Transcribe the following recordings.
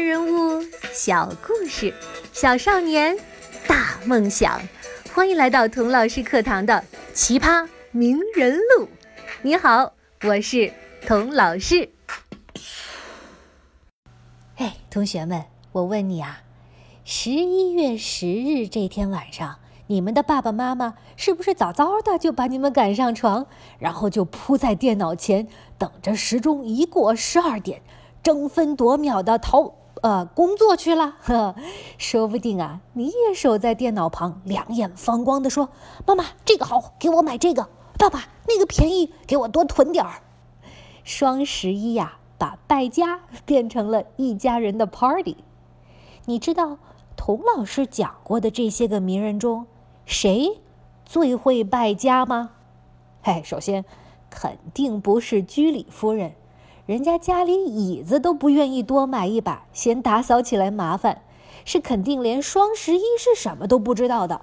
人物小故事，小少年大梦想。欢迎来到童老师课堂的奇葩名人录。你好，我是童老师。哎，同学们，我问你啊，十一月十日这天晚上，你们的爸爸妈妈是不是早早的就把你们赶上床，然后就扑在电脑前，等着时钟一过十二点，争分夺秒的逃呃工作去了？呵，说不定啊，你也守在电脑旁，两眼放光的说：“妈妈，这个好，给我买这个；爸爸，那个便宜，给我多囤点儿。”双十一呀。把败家 变成了一家人的 party。你知道童老师讲过的这些个名人中，谁最会败家吗？哎，首先肯定不是居里夫人，人家家里椅子都不愿意多买一把，嫌打扫起来麻烦，是肯定连双十一是什么都不知道的。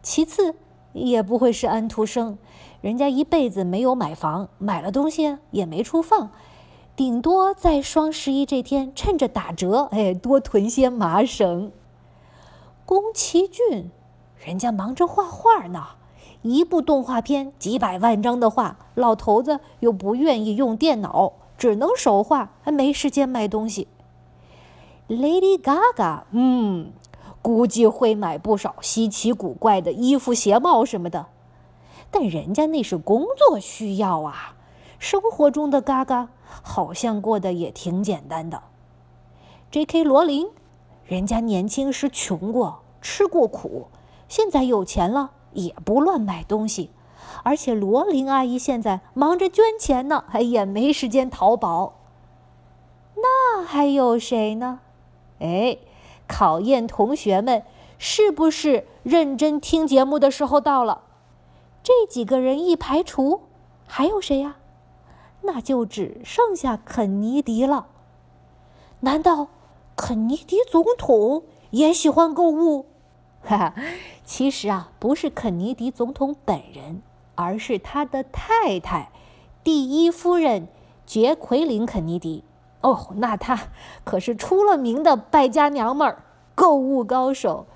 其次，也不会是安徒生，人家一辈子没有买房，买了东西也没处放。顶多在双十一这天趁着打折，哎，多囤些麻绳。宫崎骏，人家忙着画画呢，一部动画片几百万张的画，老头子又不愿意用电脑，只能手画，还没时间买东西。Lady Gaga，嗯，估计会买不少稀奇古怪的衣服、鞋帽什么的，但人家那是工作需要啊。生活中的嘎嘎好像过得也挺简单的。J.K. 罗琳，人家年轻时穷过，吃过苦，现在有钱了也不乱买东西。而且罗琳阿姨现在忙着捐钱呢，哎也没时间淘宝。那还有谁呢？哎，考验同学们是不是认真听节目的时候到了。这几个人一排除，还有谁呀？那就只剩下肯尼迪了。难道肯尼迪总统也喜欢购物？哈哈，其实啊，不是肯尼迪总统本人，而是他的太太，第一夫人杰奎琳·肯尼迪。哦，那她可是出了名的败家娘们儿，购物高手。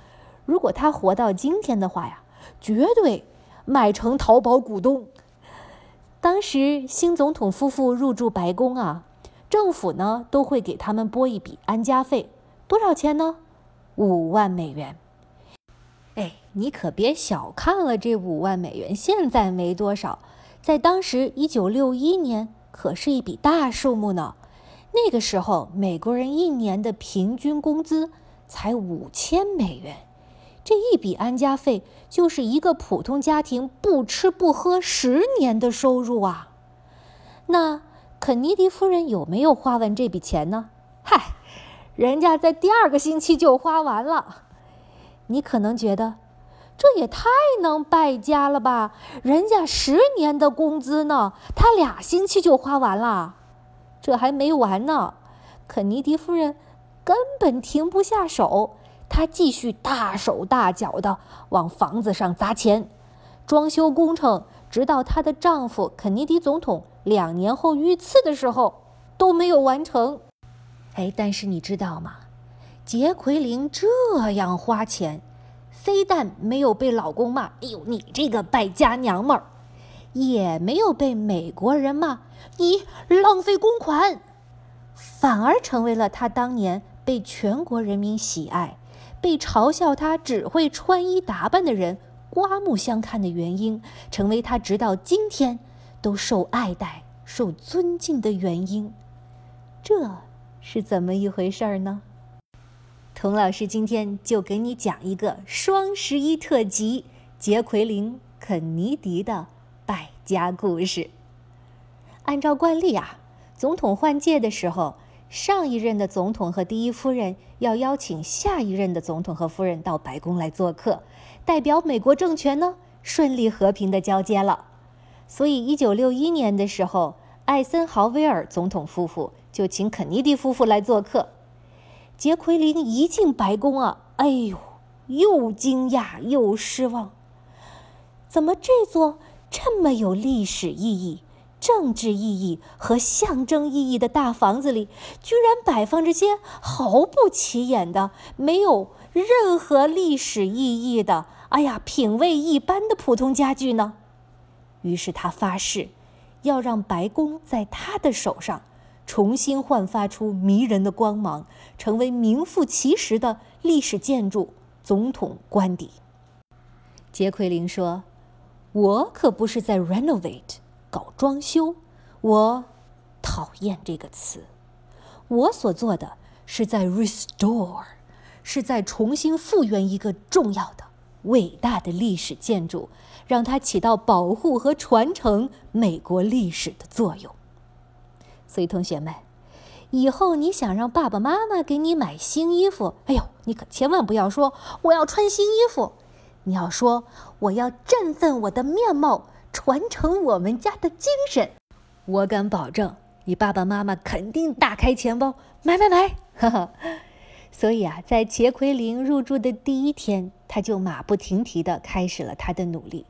如果她活到今天的话呀，绝对买成淘宝股东。当时新总统夫妇入住白宫啊，政府呢都会给他们拨一笔安家费，多少钱呢？五万美元。哎，你可别小看了这五万美元，现在没多少，在当时一九六一年可是一笔大数目呢。那个时候美国人一年的平均工资才五千美元。这一笔安家费就是一个普通家庭不吃不喝十年的收入啊！那肯尼迪夫人有没有花完这笔钱呢？嗨，人家在第二个星期就花完了。你可能觉得这也太能败家了吧？人家十年的工资呢，他俩星期就花完了。这还没完呢，肯尼迪夫人根本停不下手。她继续大手大脚的往房子上砸钱，装修工程直到她的丈夫肯尼迪总统两年后遇刺的时候都没有完成。哎，但是你知道吗？杰奎琳这样花钱，非但没有被老公骂“哎呦，你这个败家娘们儿”，也没有被美国人骂“你浪费公款”，反而成为了她当年被全国人民喜爱。被嘲笑他只会穿衣打扮的人刮目相看的原因，成为他直到今天都受爱戴、受尊敬的原因，这是怎么一回事儿呢？童老师今天就给你讲一个双十一特辑——杰奎琳·肯尼迪的败家故事。按照惯例啊，总统换届的时候。上一任的总统和第一夫人要邀请下一任的总统和夫人到白宫来做客，代表美国政权呢顺利和平的交接了。所以，一九六一年的时候，艾森豪威尔总统夫妇就请肯尼迪夫妇来做客。杰奎琳一进白宫啊，哎呦，又惊讶又失望。怎么这座这么有历史意义、政治意义和象征意义的大房子里，居然摆放着些毫不起眼的、没有任何历史意义的、哎呀，品味一般的普通家具呢？于是他发誓，要让白宫在他的手上重新焕发出迷人的光芒，成为名副其实的历史建筑总统官邸。杰奎琳说：“我可不是在 renovate。”搞装修，我讨厌这个词。我所做的是在 restore，是在重新复原一个重要的、伟大的历史建筑，让它起到保护和传承美国历史的作用。所以，同学们，以后你想让爸爸妈妈给你买新衣服，哎呦，你可千万不要说我要穿新衣服，你要说我要振奋我的面貌。传承我们家的精神，我敢保证，你爸爸妈妈肯定大开钱包买买买！哈哈。所以啊，在杰奎琳入住的第一天，他就马不停蹄地开始了他的努力。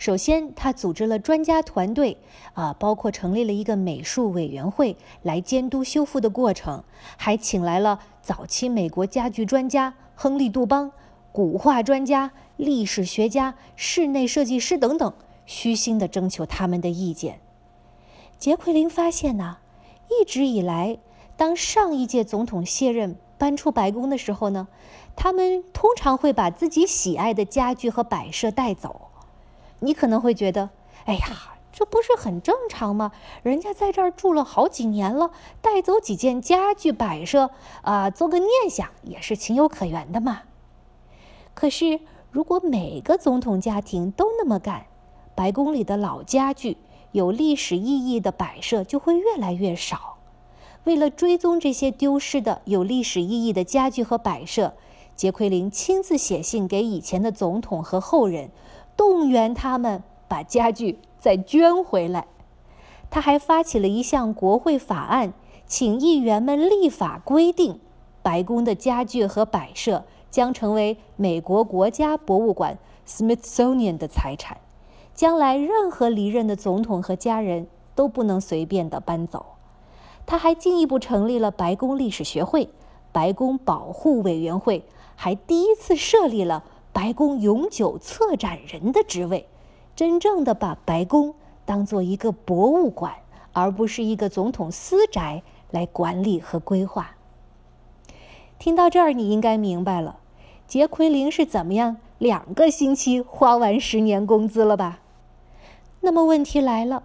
首先，他组织了专家团队，啊，包括成立了一个美术委员会来监督修复的过程，还请来了早期美国家具专家亨利·杜邦、古画专家、历史学家、室内设计师等等。虚心地征求他们的意见。杰奎琳发现呢，一直以来，当上一届总统卸任搬出白宫的时候呢，他们通常会把自己喜爱的家具和摆设带走。你可能会觉得，哎呀，这不是很正常吗？人家在这儿住了好几年了，带走几件家具摆设啊，做个念想也是情有可原的嘛。可是，如果每个总统家庭都那么干，白宫里的老家具、有历史意义的摆设就会越来越少。为了追踪这些丢失的有历史意义的家具和摆设，杰奎琳亲自写信给以前的总统和后人，动员他们把家具再捐回来。他还发起了一项国会法案，请议员们立法规定，白宫的家具和摆设将成为美国国家博物馆 （Smithsonian） 的财产。将来任何离任的总统和家人都不能随便的搬走。他还进一步成立了白宫历史学会、白宫保护委员会，还第一次设立了白宫永久策展人的职位，真正的把白宫当做一个博物馆，而不是一个总统私宅来管理和规划。听到这儿，你应该明白了，杰奎琳是怎么样两个星期花完十年工资了吧？那么问题来了，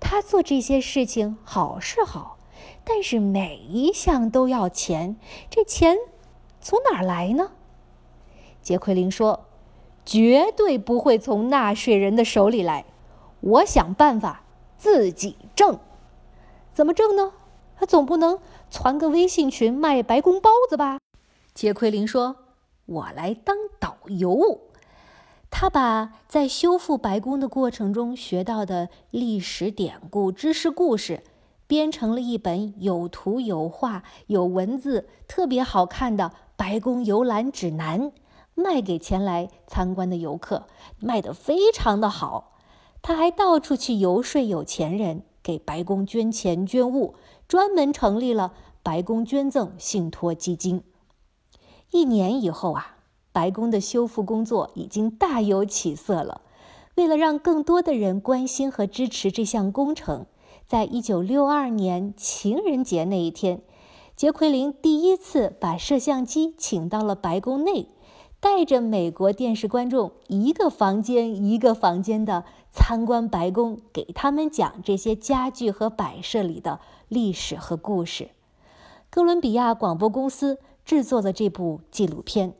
他做这些事情好是好，但是每一项都要钱，这钱从哪儿来呢？杰奎琳说：“绝对不会从纳税人的手里来，我想办法自己挣。怎么挣呢？他总不能传个微信群卖白宫包子吧？”杰奎琳说：“我来当导游。”他把在修复白宫的过程中学到的历史典故、知识故事，编成了一本有图有画、有文字、特别好看的白宫游览指南，卖给前来参观的游客，卖得非常的好。他还到处去游说有钱人，给白宫捐钱捐物，专门成立了白宫捐赠信托基金。一年以后啊。白宫的修复工作已经大有起色了。为了让更多的人关心和支持这项工程，在一九六二年情人节那一天，杰奎琳第一次把摄像机请到了白宫内，带着美国电视观众一个房间一个房间的参观白宫，给他们讲这些家具和摆设里的历史和故事。哥伦比亚广播公司制作了这部纪录片。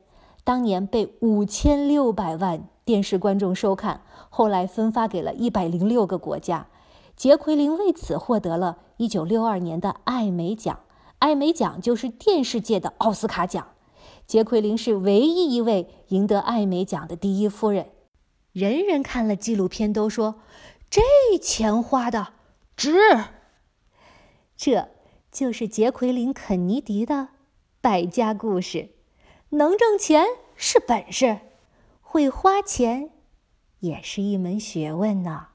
当年被五千六百万电视观众收看，后来分发给了一百零六个国家。杰奎琳为此获得了一九六二年的艾美奖，艾美奖就是电视界的奥斯卡奖。杰奎琳是唯一一位赢得艾美奖的第一夫人。人人看了纪录片都说，这钱花的值。这就是杰奎琳·肯尼迪的百家故事。能挣钱是本事，会花钱也是一门学问呢。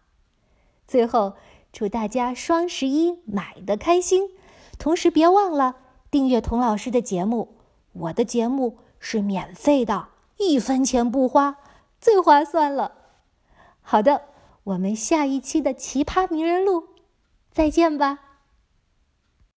最后，祝大家双十一买的开心，同时别忘了订阅童老师的节目。我的节目是免费的，一分钱不花，最划算了。好的，我们下一期的奇葩名人录再见吧。